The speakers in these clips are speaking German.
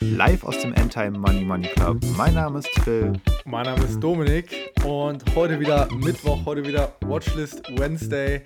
Live aus dem Endtime Money Money Club. Mein Name ist Phil. Mein Name ist Dominik und heute wieder Mittwoch, heute wieder Watchlist Wednesday.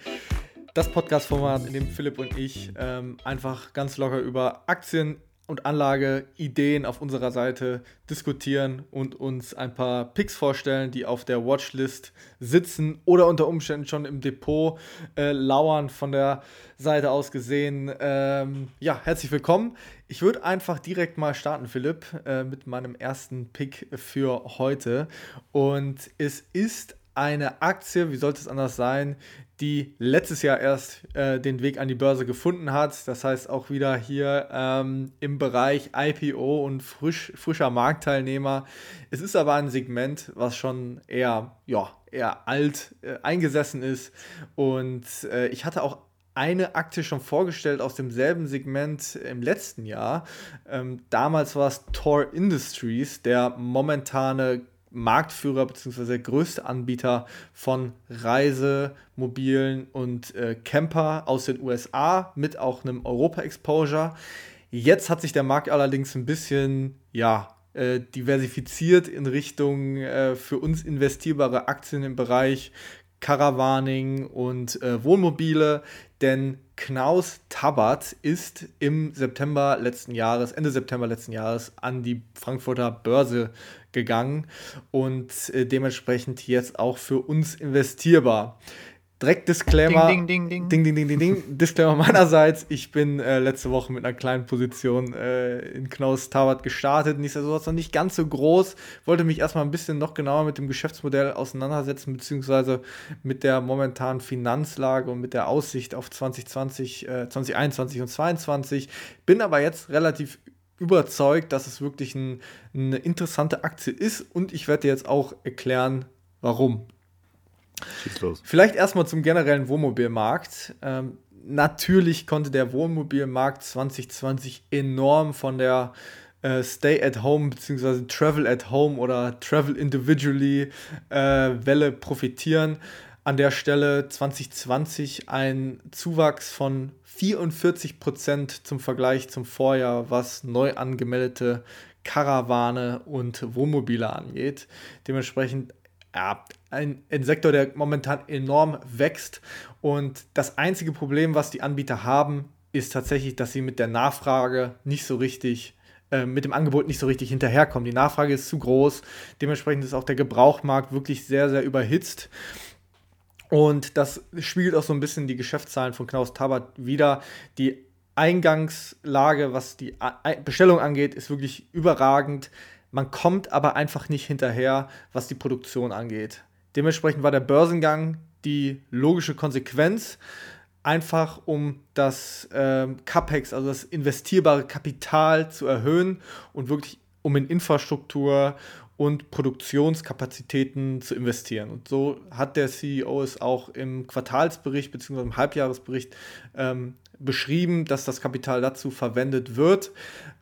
Das Podcast-Format, in dem Philipp und ich ähm, einfach ganz locker über Aktien, und Anlageideen auf unserer Seite diskutieren und uns ein paar Picks vorstellen, die auf der Watchlist sitzen oder unter Umständen schon im Depot äh, lauern von der Seite aus gesehen. Ähm, ja, herzlich willkommen. Ich würde einfach direkt mal starten, Philipp, äh, mit meinem ersten Pick für heute. Und es ist eine Aktie, wie sollte es anders sein, die letztes Jahr erst äh, den Weg an die Börse gefunden hat. Das heißt auch wieder hier ähm, im Bereich IPO und frisch, frischer Marktteilnehmer. Es ist aber ein Segment, was schon eher, ja, eher alt äh, eingesessen ist. Und äh, ich hatte auch eine Aktie schon vorgestellt aus demselben Segment im letzten Jahr. Ähm, damals war es Tor Industries, der momentane Marktführer bzw. größte Anbieter von Reisemobilen und äh, Camper aus den USA mit auch einem Europa-Exposure. Jetzt hat sich der Markt allerdings ein bisschen, ja, äh, diversifiziert in Richtung äh, für uns investierbare Aktien im Bereich Caravaning und äh, Wohnmobile, denn Knaus Tabat ist im September letzten Jahres, Ende September letzten Jahres, an die Frankfurter Börse gegangen und äh, dementsprechend jetzt auch für uns investierbar. Direkt Disclaimer. Ding, ding, ding, ding. Ding, ding, ding, ding, Disclaimer meinerseits. Ich bin äh, letzte Woche mit einer kleinen Position äh, in Knaus Tabat gestartet. Nichtsdestotrotz noch nicht ganz so groß. Wollte mich erstmal ein bisschen noch genauer mit dem Geschäftsmodell auseinandersetzen, beziehungsweise mit der momentanen Finanzlage und mit der Aussicht auf 2020, äh, 2021 und 2022. Bin aber jetzt relativ überzeugt, dass es wirklich ein, eine interessante Aktie ist und ich werde dir jetzt auch erklären, warum. Schieß los. Vielleicht erstmal zum generellen Wohnmobilmarkt. Ähm, natürlich konnte der Wohnmobilmarkt 2020 enorm von der äh, Stay at Home bzw. Travel at Home oder Travel Individually äh, Welle profitieren. An der Stelle 2020 ein Zuwachs von 44 Prozent zum Vergleich zum Vorjahr, was neu angemeldete Karawane und Wohnmobile angeht. Dementsprechend ja, ein, ein, Sektor, der momentan enorm wächst. Und das einzige Problem, was die Anbieter haben, ist tatsächlich, dass sie mit der Nachfrage nicht so richtig äh, mit dem Angebot nicht so richtig hinterherkommen. Die Nachfrage ist zu groß. Dementsprechend ist auch der Gebrauchmarkt wirklich sehr, sehr überhitzt. Und das spiegelt auch so ein bisschen die Geschäftszahlen von Knaus Tabat wieder. Die Eingangslage, was die Bestellung angeht, ist wirklich überragend. Man kommt aber einfach nicht hinterher, was die Produktion angeht. Dementsprechend war der Börsengang die logische Konsequenz, einfach um das äh, CAPEX, also das investierbare Kapital zu erhöhen und wirklich um in Infrastruktur und Produktionskapazitäten zu investieren. Und so hat der CEO es auch im Quartalsbericht bzw. im Halbjahresbericht ähm, beschrieben, dass das Kapital dazu verwendet wird,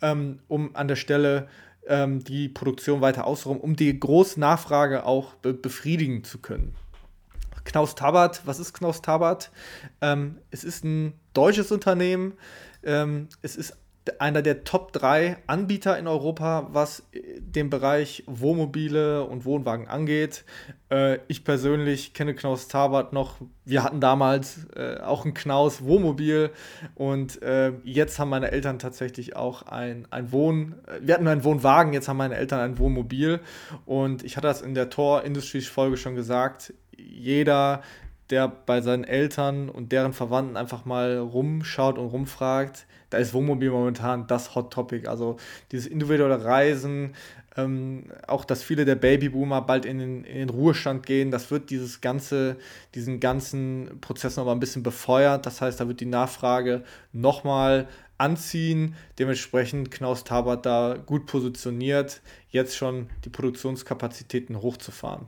ähm, um an der Stelle ähm, die Produktion weiter auszuräumen, um die große Nachfrage auch be befriedigen zu können. Knaus Tabat, was ist Knaus Tabat? Ähm, es ist ein deutsches Unternehmen. Ähm, es ist einer der Top 3 Anbieter in Europa, was äh, den Bereich Wohnmobile und Wohnwagen angeht. Äh, ich persönlich kenne Knaus Tabat noch. Wir hatten damals äh, auch ein Knaus Wohnmobil und äh, jetzt haben meine Eltern tatsächlich auch ein, ein Wohn... Äh, wir hatten einen Wohnwagen, jetzt haben meine Eltern ein Wohnmobil und ich hatte das in der Tor Industries Folge schon gesagt. Jeder, der bei seinen Eltern und deren Verwandten einfach mal rumschaut und rumfragt, da ist Wohnmobil momentan das Hot Topic. Also dieses individuelle Reisen, ähm, auch dass viele der Babyboomer bald in den, in den, Ruhestand gehen, das wird dieses ganze, diesen ganzen Prozess nochmal ein bisschen befeuert. Das heißt, da wird die Nachfrage nochmal anziehen. Dementsprechend Knaus Tabert da gut positioniert, jetzt schon die Produktionskapazitäten hochzufahren.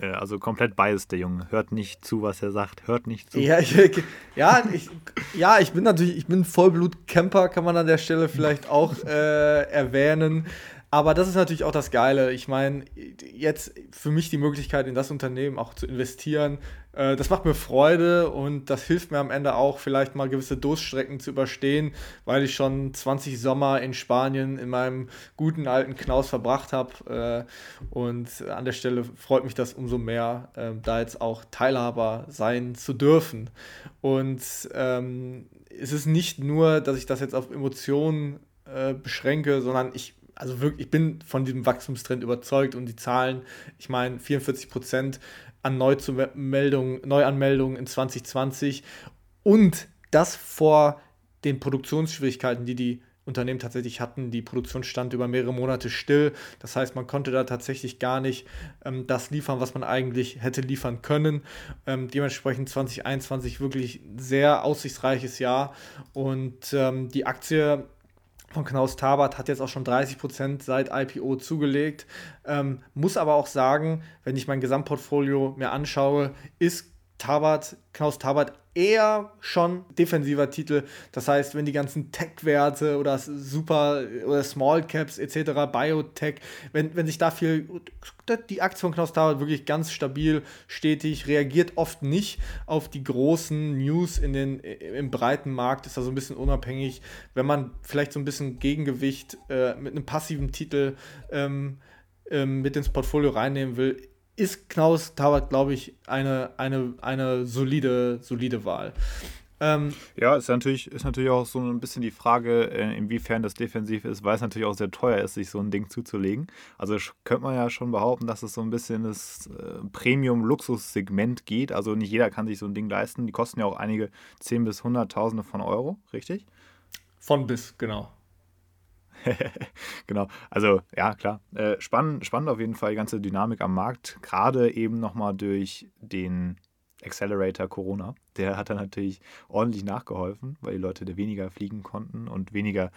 Äh, also komplett biased, der Junge. Hört nicht zu, was er sagt. Hört nicht zu. Ja, ich, ja, ich, ja, ich bin natürlich, ich bin Vollblut-Camper, kann man an der Stelle vielleicht auch äh, erwähnen. Aber das ist natürlich auch das Geile. Ich meine, jetzt für mich die Möglichkeit, in das Unternehmen auch zu investieren, äh, das macht mir Freude und das hilft mir am Ende auch, vielleicht mal gewisse Durststrecken zu überstehen, weil ich schon 20 Sommer in Spanien in meinem guten alten Knaus verbracht habe. Äh, und an der Stelle freut mich das umso mehr, äh, da jetzt auch Teilhaber sein zu dürfen. Und ähm, es ist nicht nur, dass ich das jetzt auf Emotionen äh, beschränke, sondern ich also wirklich, ich bin von diesem Wachstumstrend überzeugt und die Zahlen, ich meine 44 Prozent an Neuanmeldungen, in 2020 und das vor den Produktionsschwierigkeiten, die die Unternehmen tatsächlich hatten. Die Produktion stand über mehrere Monate still. Das heißt, man konnte da tatsächlich gar nicht ähm, das liefern, was man eigentlich hätte liefern können. Ähm, dementsprechend 2021 wirklich sehr aussichtsreiches Jahr. Und ähm, die Aktie von Knaus Tabat hat jetzt auch schon 30% seit IPO zugelegt. Ähm, muss aber auch sagen, wenn ich mein Gesamtportfolio mir anschaue, ist Tabat, Knaus Tabat eher schon defensiver Titel. Das heißt, wenn die ganzen Tech-Werte oder Super- oder Small Caps etc., Biotech, wenn, wenn sich da viel, die Aktie von Knaus Tabat wirklich ganz stabil, stetig, reagiert oft nicht auf die großen News in den, im breiten Markt, ist da so ein bisschen unabhängig. Wenn man vielleicht so ein bisschen Gegengewicht äh, mit einem passiven Titel ähm, ähm, mit ins Portfolio reinnehmen will, ist Knaus Tabat, glaube ich, eine, eine, eine solide, solide Wahl. Ähm, ja, ist natürlich, ist natürlich auch so ein bisschen die Frage, äh, inwiefern das defensiv ist, weil es natürlich auch sehr teuer ist, sich so ein Ding zuzulegen. Also könnte man ja schon behaupten, dass es so ein bisschen das äh, Premium-Luxus-Segment geht. Also nicht jeder kann sich so ein Ding leisten. Die kosten ja auch einige 10 bis 100.000 von Euro, richtig? Von bis, genau. genau, also ja, klar. Äh, spannend, spannend auf jeden Fall die ganze Dynamik am Markt, gerade eben nochmal durch den Accelerator Corona. Der hat dann natürlich ordentlich nachgeholfen, weil die Leute da weniger fliegen konnten und weniger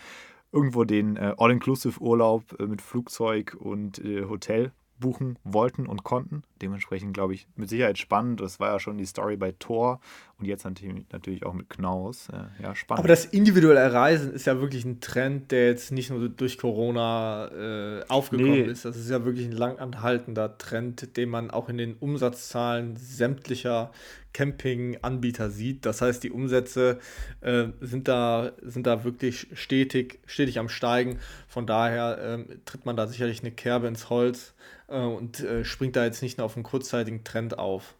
irgendwo den äh, All-Inclusive-Urlaub äh, mit Flugzeug und äh, Hotel buchen wollten und konnten. Dementsprechend, glaube ich, mit Sicherheit spannend. Das war ja schon die Story bei Thor und jetzt natürlich auch mit Knaus. Ja, spannend. Aber das individuelle Reisen ist ja wirklich ein Trend, der jetzt nicht nur durch Corona äh, aufgekommen nee. ist. Das ist ja wirklich ein lang anhaltender Trend, den man auch in den Umsatzzahlen sämtlicher Camping-Anbieter sieht. Das heißt, die Umsätze äh, sind, da, sind da wirklich stetig, stetig am Steigen. Von daher äh, tritt man da sicherlich eine Kerbe ins Holz äh, und äh, springt da jetzt nicht nur auf einen kurzzeitigen Trend auf.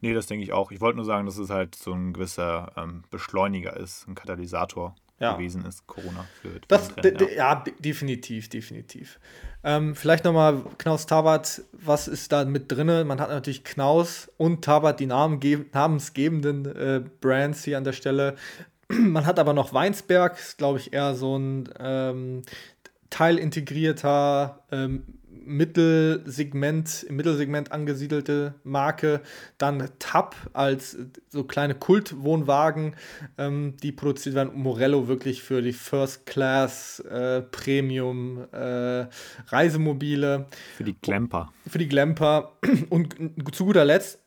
Nee, das denke ich auch. Ich wollte nur sagen, dass es halt so ein gewisser ähm, Beschleuniger ist, ein Katalysator ja. gewesen ist, Corona. Für, für das, Trend, ja. ja. definitiv, definitiv. Ähm, vielleicht nochmal Knaus Tabat, was ist da mit drin? Man hat natürlich Knaus und Tabat, die Namen namensgebenden äh, Brands hier an der Stelle. Man hat aber noch Weinsberg, ist glaube ich eher so ein ähm, teilintegrierter ähm, Mittelsegment, im Mittelsegment angesiedelte Marke. Dann Tab als so kleine Kultwohnwagen, ähm, die produziert werden. Morello wirklich für die First Class äh, Premium äh, Reisemobile. Für die Glamper. Für die Glamper. Und zu guter Letzt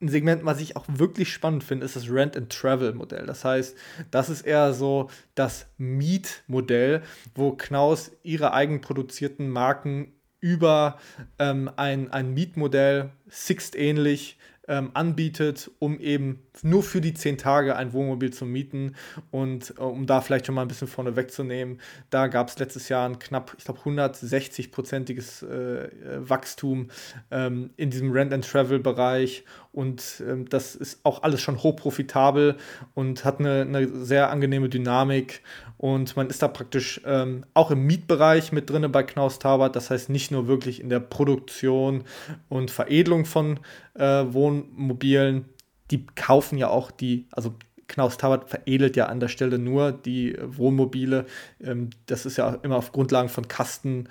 ein Segment, was ich auch wirklich spannend finde, ist das Rent-and-Travel-Modell. Das heißt, das ist eher so das Mietmodell, wo Knaus ihre eigenproduzierten Marken über ähm, ein, ein Mietmodell, Sixt ähnlich, ähm, anbietet, um eben nur für die zehn Tage ein Wohnmobil zu mieten. Und äh, um da vielleicht schon mal ein bisschen vorne wegzunehmen, da gab es letztes Jahr ein knapp, ich glaube, 160-prozentiges äh, Wachstum ähm, in diesem Rent-and-Travel-Bereich. Und ähm, das ist auch alles schon hochprofitabel und hat eine, eine sehr angenehme Dynamik. Und man ist da praktisch ähm, auch im Mietbereich mit drin bei Knaus Tabat. Das heißt nicht nur wirklich in der Produktion und Veredelung von äh, Wohnmobilen. Die kaufen ja auch die, also Knaus Tabat veredelt ja an der Stelle nur die Wohnmobile. Ähm, das ist ja immer auf Grundlagen von Kasten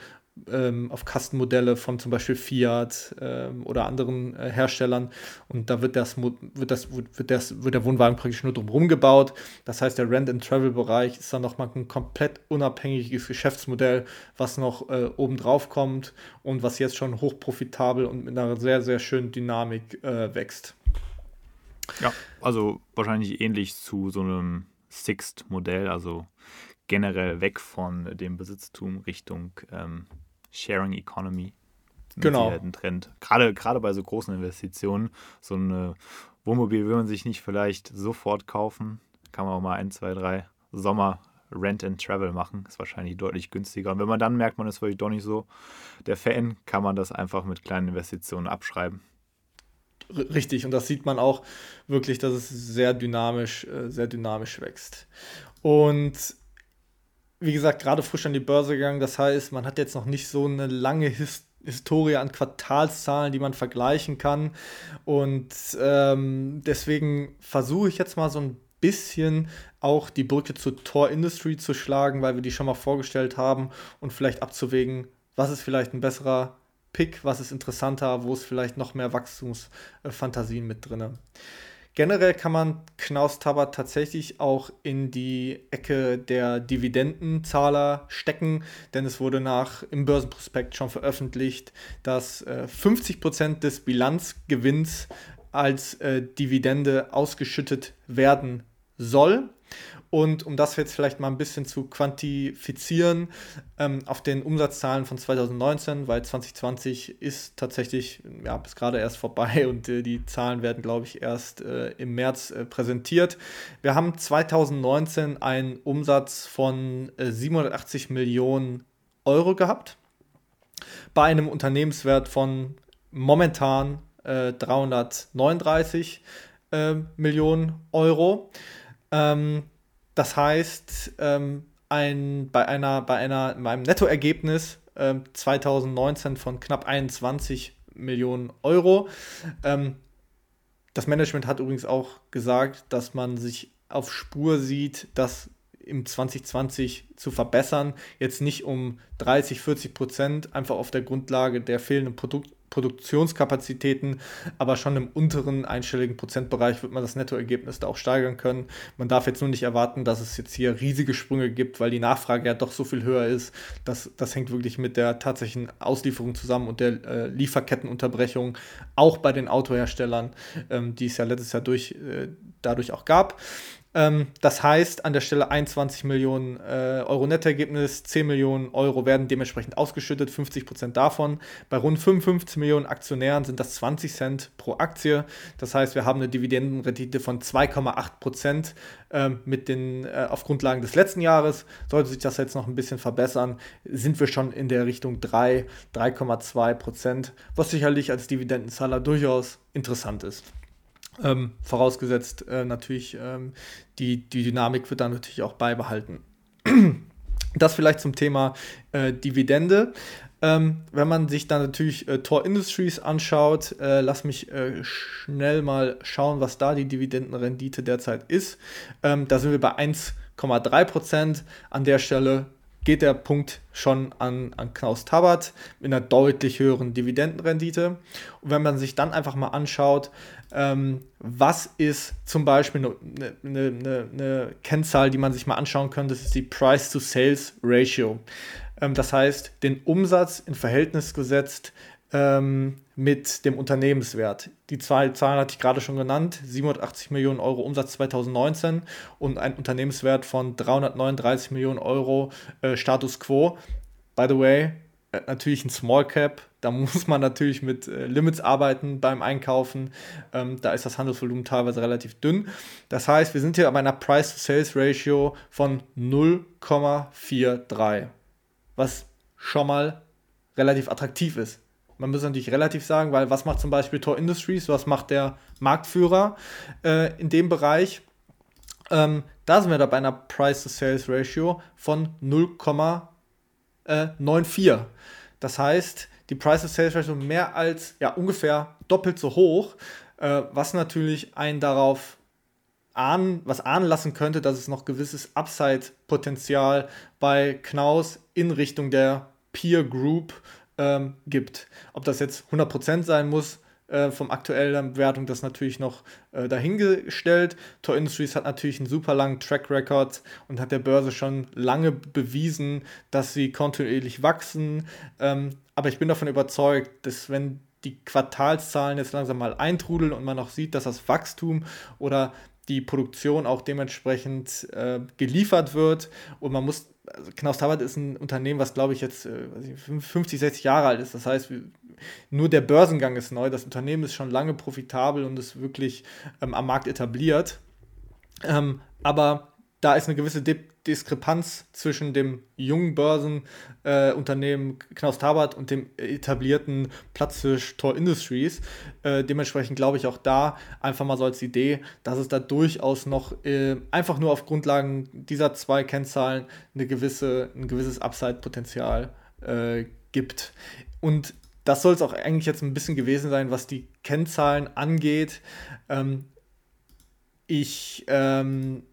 ähm, auf Kastenmodelle von zum Beispiel Fiat ähm, oder anderen äh, Herstellern und da wird das, wird, das, wird, das, wird der Wohnwagen praktisch nur drumherum gebaut. Das heißt, der Rent-and-Travel-Bereich ist dann nochmal ein komplett unabhängiges Geschäftsmodell, was noch äh, obendrauf kommt und was jetzt schon hochprofitabel und mit einer sehr, sehr schönen Dynamik äh, wächst. Ja, also wahrscheinlich ähnlich zu so einem Sixt-Modell, also generell weg von dem Besitztum Richtung ähm, Sharing Economy. Genau. Ein Trend. Gerade, gerade bei so großen Investitionen, so ein Wohnmobil will man sich nicht vielleicht sofort kaufen. Kann man auch mal ein, zwei, drei Sommer Rent and Travel machen. Ist wahrscheinlich deutlich günstiger. Und wenn man dann merkt, man ist vielleicht doch nicht so der Fan, kann man das einfach mit kleinen Investitionen abschreiben. Richtig, und das sieht man auch wirklich, dass es sehr dynamisch, äh, sehr dynamisch wächst. Und wie gesagt, gerade frisch an die Börse gegangen, das heißt, man hat jetzt noch nicht so eine lange His Historie an Quartalszahlen, die man vergleichen kann. Und ähm, deswegen versuche ich jetzt mal so ein bisschen auch die Brücke zu Tor Industry zu schlagen, weil wir die schon mal vorgestellt haben und vielleicht abzuwägen, was ist vielleicht ein besserer Pick, was ist interessanter, wo ist vielleicht noch mehr Wachstumsfantasien mit drin. Generell kann man Knaus Tabat tatsächlich auch in die Ecke der Dividendenzahler stecken, denn es wurde nach im Börsenprospekt schon veröffentlicht, dass äh, 50% des Bilanzgewinns als äh, Dividende ausgeschüttet werden soll. Und um das jetzt vielleicht mal ein bisschen zu quantifizieren, ähm, auf den Umsatzzahlen von 2019, weil 2020 ist tatsächlich ja, bis gerade erst vorbei und äh, die Zahlen werden, glaube ich, erst äh, im März äh, präsentiert. Wir haben 2019 einen Umsatz von 780 äh, Millionen Euro gehabt, bei einem Unternehmenswert von momentan 339 äh, Millionen Euro. Ähm, das heißt, ähm, ein, bei, einer, bei, einer, bei einem Nettoergebnis äh, 2019 von knapp 21 Millionen Euro. Ähm, das Management hat übrigens auch gesagt, dass man sich auf Spur sieht, das im 2020 zu verbessern. Jetzt nicht um 30, 40 Prozent, einfach auf der Grundlage der fehlenden Produkt Produktionskapazitäten, aber schon im unteren einstelligen Prozentbereich wird man das Nettoergebnis da auch steigern können. Man darf jetzt nur nicht erwarten, dass es jetzt hier riesige Sprünge gibt, weil die Nachfrage ja doch so viel höher ist. Das, das hängt wirklich mit der tatsächlichen Auslieferung zusammen und der äh, Lieferkettenunterbrechung, auch bei den Autoherstellern, ähm, die es ja letztes Jahr durch, äh, dadurch auch gab. Ähm, das heißt, an der Stelle 21 Millionen äh, Euro Nettoergebnis, 10 Millionen Euro werden dementsprechend ausgeschüttet, 50 Prozent davon. Bei rund 55 Millionen Aktionären sind das 20 Cent pro Aktie. Das heißt, wir haben eine Dividendenrendite von 2,8 Prozent ähm, äh, auf Grundlagen des letzten Jahres. Sollte sich das jetzt noch ein bisschen verbessern, sind wir schon in der Richtung 3, 3,2 Prozent, was sicherlich als Dividendenzahler durchaus interessant ist. Ähm, vorausgesetzt äh, natürlich, ähm, die, die Dynamik wird dann natürlich auch beibehalten. Das vielleicht zum Thema äh, Dividende. Ähm, wenn man sich dann natürlich äh, Tor Industries anschaut, äh, lass mich äh, schnell mal schauen, was da die Dividendenrendite derzeit ist. Ähm, da sind wir bei 1,3% An der Stelle geht der Punkt schon an, an Knaus Tabat mit einer deutlich höheren Dividendenrendite. Und wenn man sich dann einfach mal anschaut, ähm, was ist zum Beispiel eine, eine, eine, eine, Kennzahl, die man sich mal anschauen könnte, das ist die Price-to-Sales-Ratio. Ähm, das heißt, den Umsatz in Verhältnis gesetzt ähm, mit dem Unternehmenswert. Die zwei Zahlen hatte ich gerade schon genannt, 780 Millionen Euro Umsatz 2019 und ein Unternehmenswert von 339 Millionen Euro äh, Status Quo. By the way, äh, natürlich ein Small Cap, da muss man natürlich mit äh, Limits arbeiten beim Einkaufen. Ähm, da ist das Handelsvolumen teilweise relativ dünn. Das heißt, wir sind hier bei einer Price-to-Sales-Ratio von 0,43, was schon mal relativ attraktiv ist. Man muss natürlich relativ sagen, weil was macht zum Beispiel Tor Industries, was macht der Marktführer äh, in dem Bereich? Ähm, da sind wir da bei einer Price-to-Sales-Ratio von 0,94. Das heißt, die Price-to-Sales-Ratio mehr als ja, ungefähr doppelt so hoch, äh, was natürlich einen darauf ahnen, was ahnen lassen könnte, dass es noch gewisses Upside-Potenzial bei Knaus in Richtung der Peer Group ähm, gibt. Ob das jetzt 100% sein muss, äh, vom aktuellen Bewertung das natürlich noch äh, dahingestellt. Tor Industries hat natürlich einen super langen Track Record und hat der Börse schon lange bewiesen, dass sie kontinuierlich wachsen. Ähm, aber ich bin davon überzeugt, dass wenn die Quartalszahlen jetzt langsam mal eintrudeln und man auch sieht, dass das Wachstum oder die Produktion auch dementsprechend äh, geliefert wird. Und man muss, also Knaus Tabbert ist ein Unternehmen, was glaube ich jetzt äh, 50, 60 Jahre alt ist. Das heißt, nur der Börsengang ist neu. Das Unternehmen ist schon lange profitabel und ist wirklich ähm, am Markt etabliert. Ähm, aber da ist eine gewisse De Diskrepanz zwischen dem jungen Börsenunternehmen äh, Knaus Tabbert und dem etablierten Platzfisch Tor Industries. Äh, dementsprechend glaube ich auch da einfach mal so als Idee, dass es da durchaus noch äh, einfach nur auf Grundlagen dieser zwei Kennzahlen eine gewisse, ein gewisses Upside-Potenzial äh, gibt. Und das soll es auch eigentlich jetzt ein bisschen gewesen sein, was die Kennzahlen angeht. Ähm, ich ähm,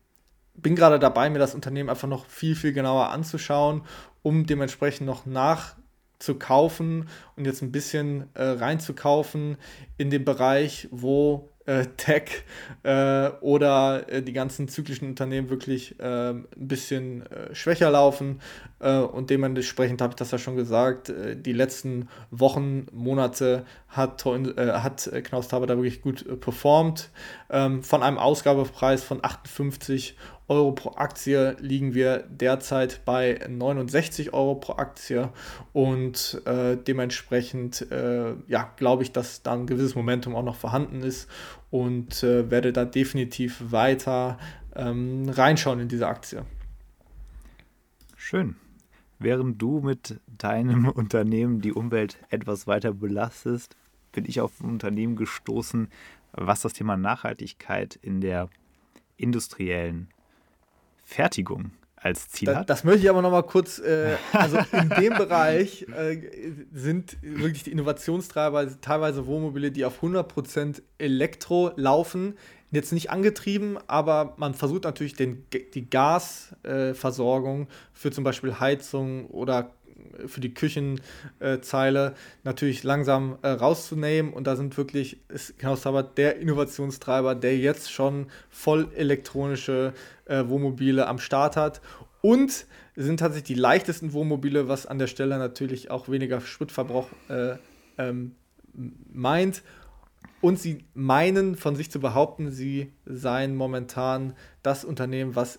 bin gerade dabei, mir das Unternehmen einfach noch viel, viel genauer anzuschauen, um dementsprechend noch nachzukaufen und jetzt ein bisschen äh, reinzukaufen in den Bereich, wo äh, Tech äh, oder äh, die ganzen zyklischen Unternehmen wirklich äh, ein bisschen äh, schwächer laufen. Äh, und dementsprechend habe ich das ja schon gesagt, die letzten Wochen, Monate hat, hat Knaus Taber da wirklich gut performt. Ähm, von einem Ausgabepreis von 58 Euro pro Aktie liegen wir derzeit bei 69 Euro pro Aktie und äh, dementsprechend äh, ja, glaube ich, dass da ein gewisses Momentum auch noch vorhanden ist und äh, werde da definitiv weiter ähm, reinschauen in diese Aktie. Schön. Während du mit deinem Unternehmen die Umwelt etwas weiter belastest, bin ich auf ein Unternehmen gestoßen, was das Thema Nachhaltigkeit in der industriellen Fertigung als Ziel das, hat. Das möchte ich aber noch mal kurz, äh, also in dem Bereich äh, sind wirklich die Innovationstreiber teilweise Wohnmobile, die auf 100% Elektro laufen, jetzt nicht angetrieben, aber man versucht natürlich den, die Gasversorgung äh, für zum Beispiel Heizung oder für die Küchenzeile natürlich langsam äh, rauszunehmen. Und da sind wirklich, ist Knaus Tabbert der Innovationstreiber, der jetzt schon voll elektronische äh, Wohnmobile am Start hat. Und sind tatsächlich die leichtesten Wohnmobile, was an der Stelle natürlich auch weniger Spritverbrauch äh, ähm, meint. Und sie meinen von sich zu behaupten, sie seien momentan das Unternehmen, was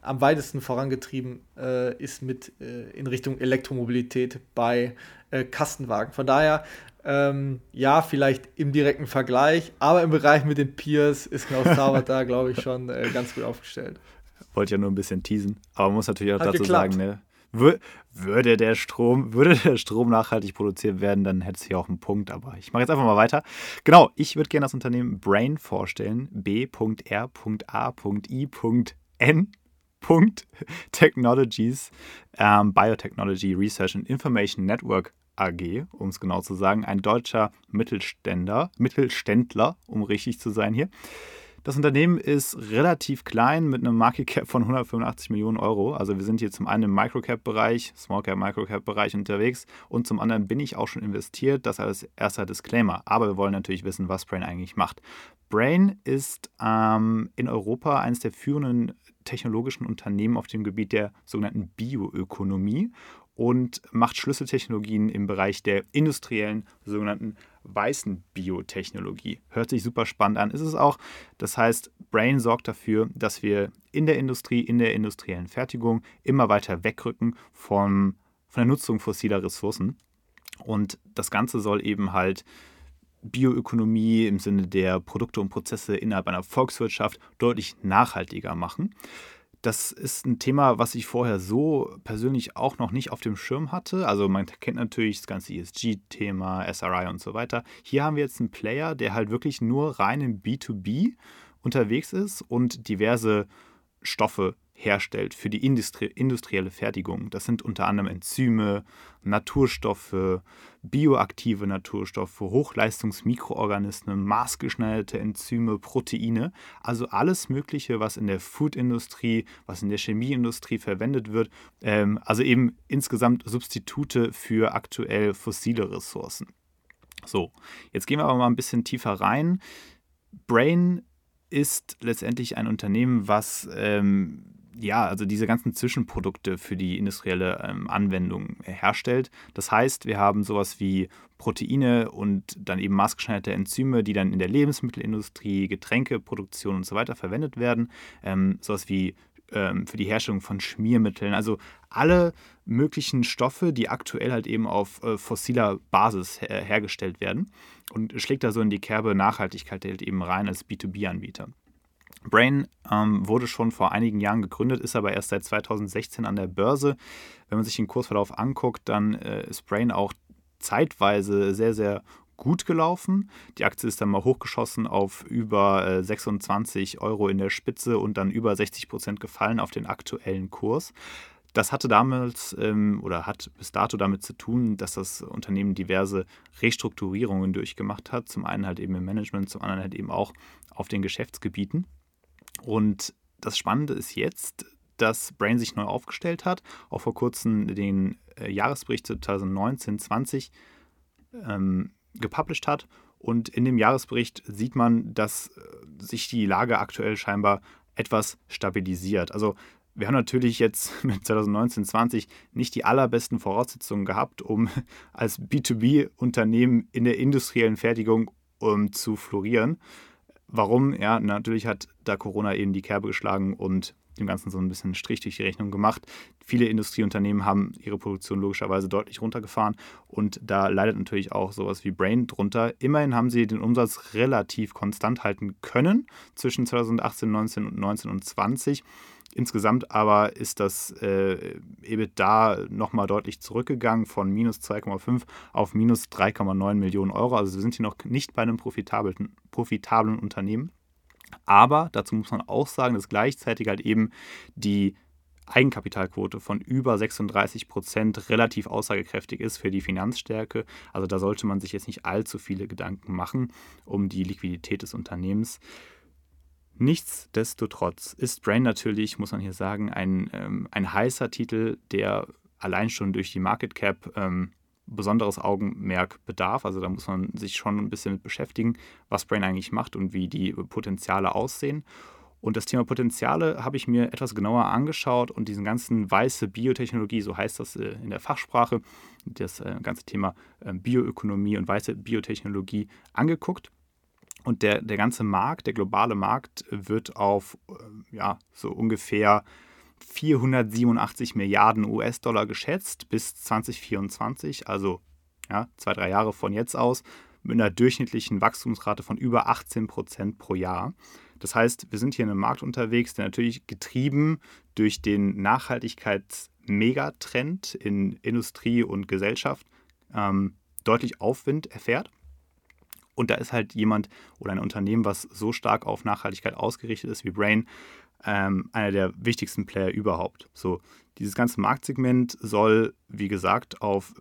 am weitesten vorangetrieben äh, ist mit äh, in Richtung Elektromobilität bei äh, Kastenwagen. Von daher, ähm, ja, vielleicht im direkten Vergleich, aber im Bereich mit den Peers ist Klaus Tauert da, glaube ich, schon äh, ganz gut aufgestellt. Wollte ja nur ein bisschen teasen, aber man muss natürlich auch Hat dazu geklappt. sagen, ne? Würde der Strom, würde der Strom nachhaltig produziert werden, dann hätte es hier auch einen Punkt. Aber ich mache jetzt einfach mal weiter. Genau, ich würde gerne das Unternehmen Brain vorstellen. B.R.A.I.N. Technologies, ähm, Biotechnology Research and Information Network AG, um es genau zu sagen, ein deutscher Mittelständler, Mittelständler, um richtig zu sein hier. Das Unternehmen ist relativ klein mit einem Market Cap von 185 Millionen Euro. Also wir sind hier zum einen im Microcap-Bereich, Smallcap, Microcap-Bereich unterwegs und zum anderen bin ich auch schon investiert. Das als erster Disclaimer. Aber wir wollen natürlich wissen, was Brain eigentlich macht. Brain ist ähm, in Europa eines der führenden technologischen Unternehmen auf dem Gebiet der sogenannten Bioökonomie und macht Schlüsseltechnologien im Bereich der industriellen sogenannten weißen Biotechnologie. Hört sich super spannend an, ist es auch. Das heißt, Brain sorgt dafür, dass wir in der Industrie, in der industriellen Fertigung immer weiter wegrücken von, von der Nutzung fossiler Ressourcen. Und das Ganze soll eben halt Bioökonomie im Sinne der Produkte und Prozesse innerhalb einer Volkswirtschaft deutlich nachhaltiger machen. Das ist ein Thema, was ich vorher so persönlich auch noch nicht auf dem Schirm hatte. Also man kennt natürlich das ganze ESG-Thema, SRI und so weiter. Hier haben wir jetzt einen Player, der halt wirklich nur rein im B2B unterwegs ist und diverse Stoffe herstellt für die Industrie industrielle Fertigung. Das sind unter anderem Enzyme, Naturstoffe, bioaktive Naturstoffe, Hochleistungsmikroorganismen, maßgeschneiderte Enzyme, Proteine. Also alles Mögliche, was in der Foodindustrie, was in der Chemieindustrie verwendet wird. Ähm, also eben insgesamt Substitute für aktuell fossile Ressourcen. So, jetzt gehen wir aber mal ein bisschen tiefer rein. Brain ist letztendlich ein Unternehmen, was ähm, ja, also diese ganzen Zwischenprodukte für die industrielle ähm, Anwendung herstellt. Das heißt, wir haben sowas wie Proteine und dann eben maßgeschneiderte Enzyme, die dann in der Lebensmittelindustrie, Getränkeproduktion und so weiter verwendet werden. Ähm, sowas wie ähm, für die Herstellung von Schmiermitteln. Also alle möglichen Stoffe, die aktuell halt eben auf äh, fossiler Basis her hergestellt werden. Und schlägt da so in die Kerbe Nachhaltigkeit halt eben rein als B2B-Anbieter. Brain ähm, wurde schon vor einigen Jahren gegründet, ist aber erst seit 2016 an der Börse. Wenn man sich den Kursverlauf anguckt, dann äh, ist Brain auch zeitweise sehr, sehr gut gelaufen. Die Aktie ist dann mal hochgeschossen auf über äh, 26 Euro in der Spitze und dann über 60 Prozent gefallen auf den aktuellen Kurs. Das hatte damals ähm, oder hat bis dato damit zu tun, dass das Unternehmen diverse Restrukturierungen durchgemacht hat. Zum einen halt eben im Management, zum anderen halt eben auch auf den Geschäftsgebieten. Und das Spannende ist jetzt, dass Brain sich neu aufgestellt hat, auch vor kurzem den äh, Jahresbericht 2019-20 ähm, gepublished hat. Und in dem Jahresbericht sieht man, dass äh, sich die Lage aktuell scheinbar etwas stabilisiert. Also wir haben natürlich jetzt mit 2019-20 nicht die allerbesten Voraussetzungen gehabt, um als B2B-Unternehmen in der industriellen Fertigung um, zu florieren. Warum? Ja, natürlich hat da Corona eben die Kerbe geschlagen und dem Ganzen so ein bisschen Strich durch die Rechnung gemacht. Viele Industrieunternehmen haben ihre Produktion logischerweise deutlich runtergefahren und da leidet natürlich auch sowas wie Brain drunter. Immerhin haben sie den Umsatz relativ konstant halten können zwischen 2018, 19 und 19 und 20 Insgesamt aber ist das äh, EBITDA nochmal deutlich zurückgegangen von minus 2,5 auf minus 3,9 Millionen Euro. Also wir sind hier noch nicht bei einem profitablen, profitablen Unternehmen. Aber dazu muss man auch sagen, dass gleichzeitig halt eben die Eigenkapitalquote von über 36 Prozent relativ aussagekräftig ist für die Finanzstärke. Also da sollte man sich jetzt nicht allzu viele Gedanken machen um die Liquidität des Unternehmens. Nichtsdestotrotz ist Brain natürlich, muss man hier sagen, ein, ähm, ein heißer Titel, der allein schon durch die Market Cap ähm, besonderes Augenmerk bedarf. Also da muss man sich schon ein bisschen mit beschäftigen, was Brain eigentlich macht und wie die Potenziale aussehen. Und das Thema Potenziale habe ich mir etwas genauer angeschaut und diesen ganzen weiße Biotechnologie, so heißt das äh, in der Fachsprache, das äh, ganze Thema äh, Bioökonomie und weiße Biotechnologie angeguckt. Und der, der ganze Markt, der globale Markt, wird auf äh, ja, so ungefähr 487 Milliarden US-Dollar geschätzt bis 2024, also ja, zwei, drei Jahre von jetzt aus, mit einer durchschnittlichen Wachstumsrate von über 18 Prozent pro Jahr. Das heißt, wir sind hier in einem Markt unterwegs, der natürlich getrieben durch den Nachhaltigkeitsmegatrend in Industrie und Gesellschaft ähm, deutlich Aufwind erfährt. Und da ist halt jemand oder ein Unternehmen, was so stark auf Nachhaltigkeit ausgerichtet ist wie Brain, ähm, einer der wichtigsten Player überhaupt. So, dieses ganze Marktsegment soll, wie gesagt, auf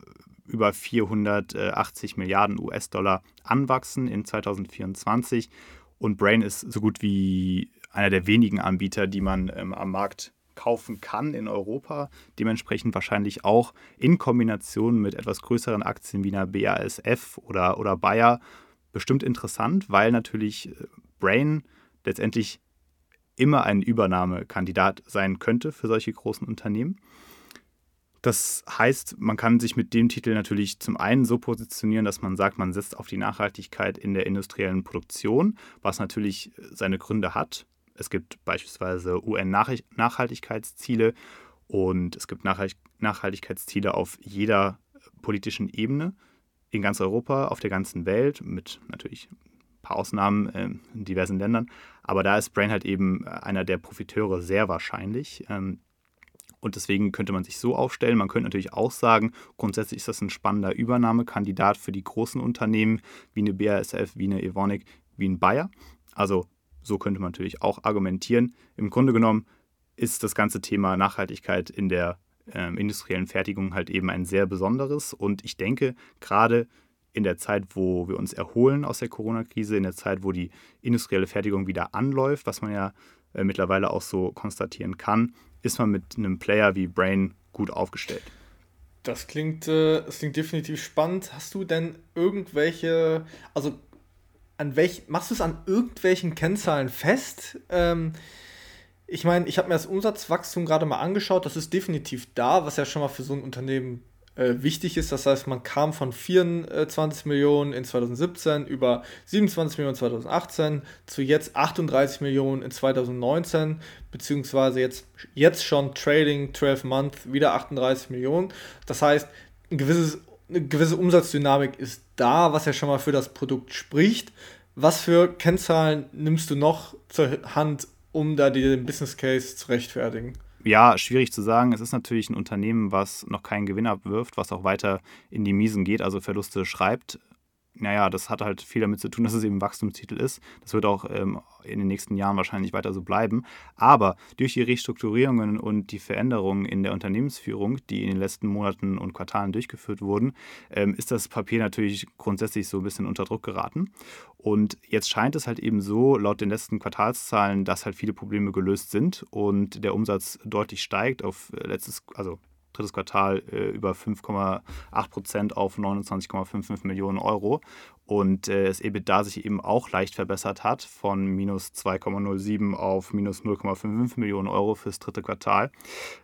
über 480 Milliarden US-Dollar anwachsen in 2024. Und Brain ist so gut wie einer der wenigen Anbieter, die man ähm, am Markt kaufen kann in Europa. Dementsprechend wahrscheinlich auch in Kombination mit etwas größeren Aktien wie einer BASF oder, oder Bayer bestimmt interessant, weil natürlich äh, Brain letztendlich immer ein Übernahmekandidat sein könnte für solche großen Unternehmen. Das heißt, man kann sich mit dem Titel natürlich zum einen so positionieren, dass man sagt, man setzt auf die Nachhaltigkeit in der industriellen Produktion, was natürlich seine Gründe hat. Es gibt beispielsweise UN-Nachhaltigkeitsziele und es gibt Nachhaltigkeitsziele auf jeder politischen Ebene in ganz Europa, auf der ganzen Welt, mit natürlich ein paar Ausnahmen in diversen Ländern. Aber da ist Brain halt eben einer der Profiteure sehr wahrscheinlich. Ähm, und deswegen könnte man sich so aufstellen. Man könnte natürlich auch sagen, grundsätzlich ist das ein spannender Übernahmekandidat für die großen Unternehmen wie eine BASF, wie eine Evonik, wie ein Bayer. Also so könnte man natürlich auch argumentieren. Im Grunde genommen ist das ganze Thema Nachhaltigkeit in der ähm, industriellen Fertigung halt eben ein sehr besonderes. Und ich denke, gerade in der Zeit, wo wir uns erholen aus der Corona-Krise, in der Zeit, wo die industrielle Fertigung wieder anläuft, was man ja äh, mittlerweile auch so konstatieren kann, ist man mit einem Player wie Brain gut aufgestellt. Das klingt, äh, das klingt definitiv spannend. Hast du denn irgendwelche, also an welch, machst du es an irgendwelchen Kennzahlen fest? Ähm, ich meine, ich habe mir das Umsatzwachstum gerade mal angeschaut, das ist definitiv da, was ja schon mal für so ein Unternehmen äh, wichtig ist. Das heißt, man kam von 24 Millionen in 2017 über 27 Millionen 2018 zu jetzt 38 Millionen in 2019, beziehungsweise jetzt, jetzt schon Trading 12 Month wieder 38 Millionen. Das heißt, ein gewisses, eine gewisse Umsatzdynamik ist da, was ja schon mal für das Produkt spricht. Was für Kennzahlen nimmst du noch zur Hand, um da den Business Case zu rechtfertigen? ja, schwierig zu sagen. Es ist natürlich ein Unternehmen, was noch keinen Gewinn abwirft, was auch weiter in die Miesen geht, also Verluste schreibt naja, das hat halt viel damit zu tun, dass es eben Wachstumstitel ist. Das wird auch ähm, in den nächsten Jahren wahrscheinlich weiter so bleiben. Aber durch die Restrukturierungen und die Veränderungen in der Unternehmensführung, die in den letzten Monaten und Quartalen durchgeführt wurden, ähm, ist das Papier natürlich grundsätzlich so ein bisschen unter Druck geraten. Und jetzt scheint es halt eben so, laut den letzten Quartalszahlen, dass halt viele Probleme gelöst sind und der Umsatz deutlich steigt auf äh, letztes, also drittes Quartal äh, über 5,8 Prozent auf 29,55 Millionen Euro. Und äh, das EBITDA sich eben auch leicht verbessert hat von minus 2,07 auf minus 0,55 Millionen Euro fürs dritte Quartal,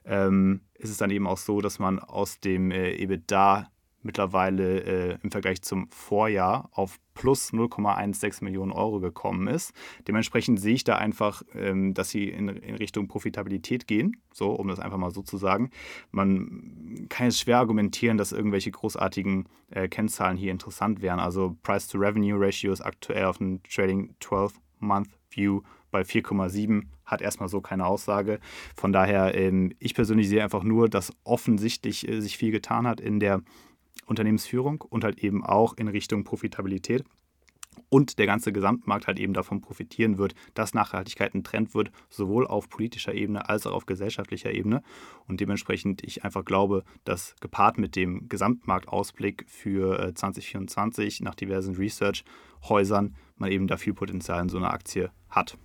ähm, ist es dann eben auch so, dass man aus dem äh, EBITDA mittlerweile äh, im Vergleich zum Vorjahr auf plus 0,16 Millionen Euro gekommen ist. Dementsprechend sehe ich da einfach, ähm, dass sie in, in, Richtung Profitabilität gehen, so um das einfach mal so zu sagen. Man kann jetzt schwer argumentieren, dass irgendwelche großartigen äh, Kennzahlen hier interessant wären. Also Price-to-Revenue-Ratio ist aktuell auf einem Trading 12-Month-View bei 4,7 hat erstmal so keine Aussage. Von daher, ähm, ich persönlich sehe einfach nur, dass offensichtlich äh, sich viel getan hat in der Unternehmensführung und halt eben auch in Richtung Profitabilität. Und der ganze Gesamtmarkt halt eben davon profitieren wird, dass Nachhaltigkeit ein Trend wird, sowohl auf politischer Ebene als auch auf gesellschaftlicher Ebene. Und dementsprechend ich einfach glaube, dass gepaart mit dem Gesamtmarktausblick für 2024 äh, nach diversen Research-Häusern man eben da viel Potenzial in so einer Aktie hat.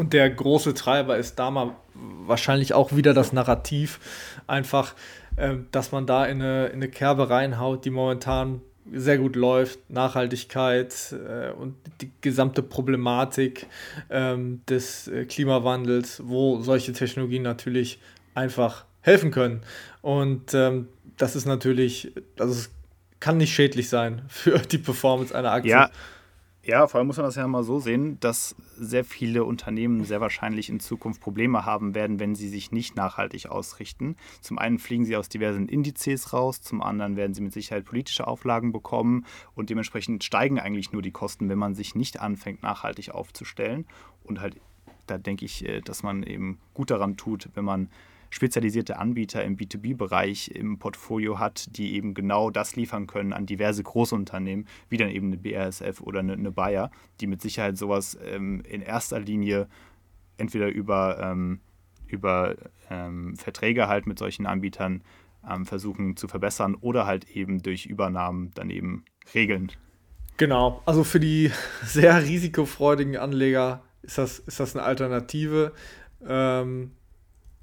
Und der große Treiber ist da mal wahrscheinlich auch wieder das Narrativ. Einfach, äh, dass man da in eine, in eine Kerbe reinhaut, die momentan sehr gut läuft. Nachhaltigkeit äh, und die gesamte Problematik ähm, des äh, Klimawandels, wo solche Technologien natürlich einfach helfen können. Und ähm, das ist natürlich, also es kann nicht schädlich sein für die Performance einer Aktie. Ja, ja, vor allem muss man das ja mal so sehen, dass sehr viele Unternehmen sehr wahrscheinlich in Zukunft Probleme haben werden, wenn sie sich nicht nachhaltig ausrichten. Zum einen fliegen sie aus diversen Indizes raus, zum anderen werden sie mit Sicherheit politische Auflagen bekommen und dementsprechend steigen eigentlich nur die Kosten, wenn man sich nicht anfängt, nachhaltig aufzustellen. Und halt, da denke ich, äh, dass man eben gut daran tut, wenn man spezialisierte Anbieter im B2B-Bereich im Portfolio hat, die eben genau das liefern können an diverse Großunternehmen, wie dann eben eine BASF oder eine, eine Bayer, die mit Sicherheit sowas ähm, in erster Linie entweder über, ähm, über ähm, Verträge halt mit solchen Anbietern ähm, versuchen zu verbessern oder halt eben durch Übernahmen dann eben regeln. Genau, also für die sehr risikofreudigen Anleger ist das, ist das eine Alternative. Ähm,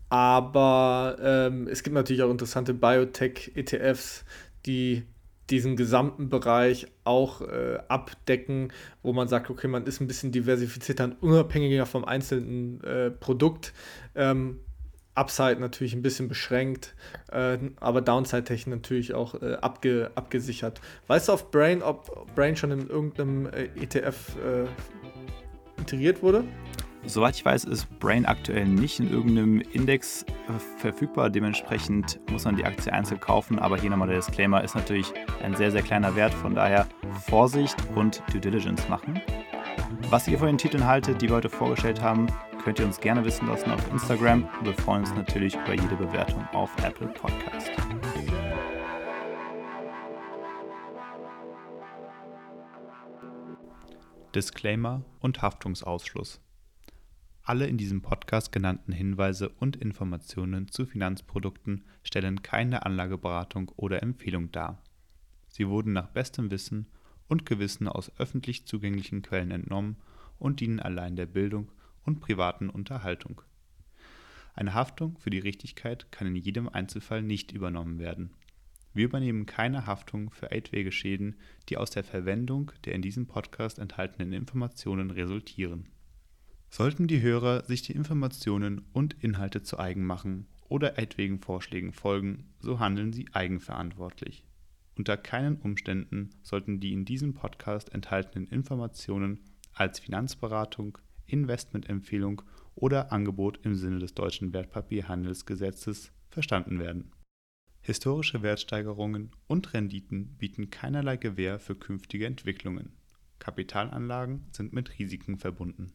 aber ähm, es gibt natürlich auch interessante Biotech-ETFs, die diesen gesamten Bereich auch äh, abdecken, wo man sagt, okay, man ist ein bisschen diversifizierter und unabhängiger vom einzelnen äh, Produkt. Ähm, Upside natürlich ein bisschen beschränkt, äh, aber Downside-Technik natürlich auch äh, abge abgesichert. Weißt du auf Brain, ob Brain schon in irgendeinem äh, ETF äh, integriert wurde? Soweit ich weiß, ist Brain aktuell nicht in irgendeinem Index verfügbar. Dementsprechend muss man die Aktie einzeln kaufen. Aber hier nochmal der Disclaimer: ist natürlich ein sehr, sehr kleiner Wert. Von daher Vorsicht und Due Diligence machen. Was ihr von den Titeln haltet, die wir heute vorgestellt haben, könnt ihr uns gerne wissen lassen auf Instagram. Wir freuen uns natürlich über jede Bewertung auf Apple Podcast. Disclaimer und Haftungsausschluss. Alle in diesem Podcast genannten Hinweise und Informationen zu Finanzprodukten stellen keine Anlageberatung oder Empfehlung dar. Sie wurden nach bestem Wissen und Gewissen aus öffentlich zugänglichen Quellen entnommen und dienen allein der Bildung und privaten Unterhaltung. Eine Haftung für die Richtigkeit kann in jedem Einzelfall nicht übernommen werden. Wir übernehmen keine Haftung für etwaige Schäden, die aus der Verwendung der in diesem Podcast enthaltenen Informationen resultieren Sollten die Hörer sich die Informationen und Inhalte zu eigen machen oder etwaigen Vorschlägen folgen, so handeln sie eigenverantwortlich. Unter keinen Umständen sollten die in diesem Podcast enthaltenen Informationen als Finanzberatung, Investmentempfehlung oder Angebot im Sinne des deutschen Wertpapierhandelsgesetzes verstanden werden. Historische Wertsteigerungen und Renditen bieten keinerlei Gewähr für künftige Entwicklungen. Kapitalanlagen sind mit Risiken verbunden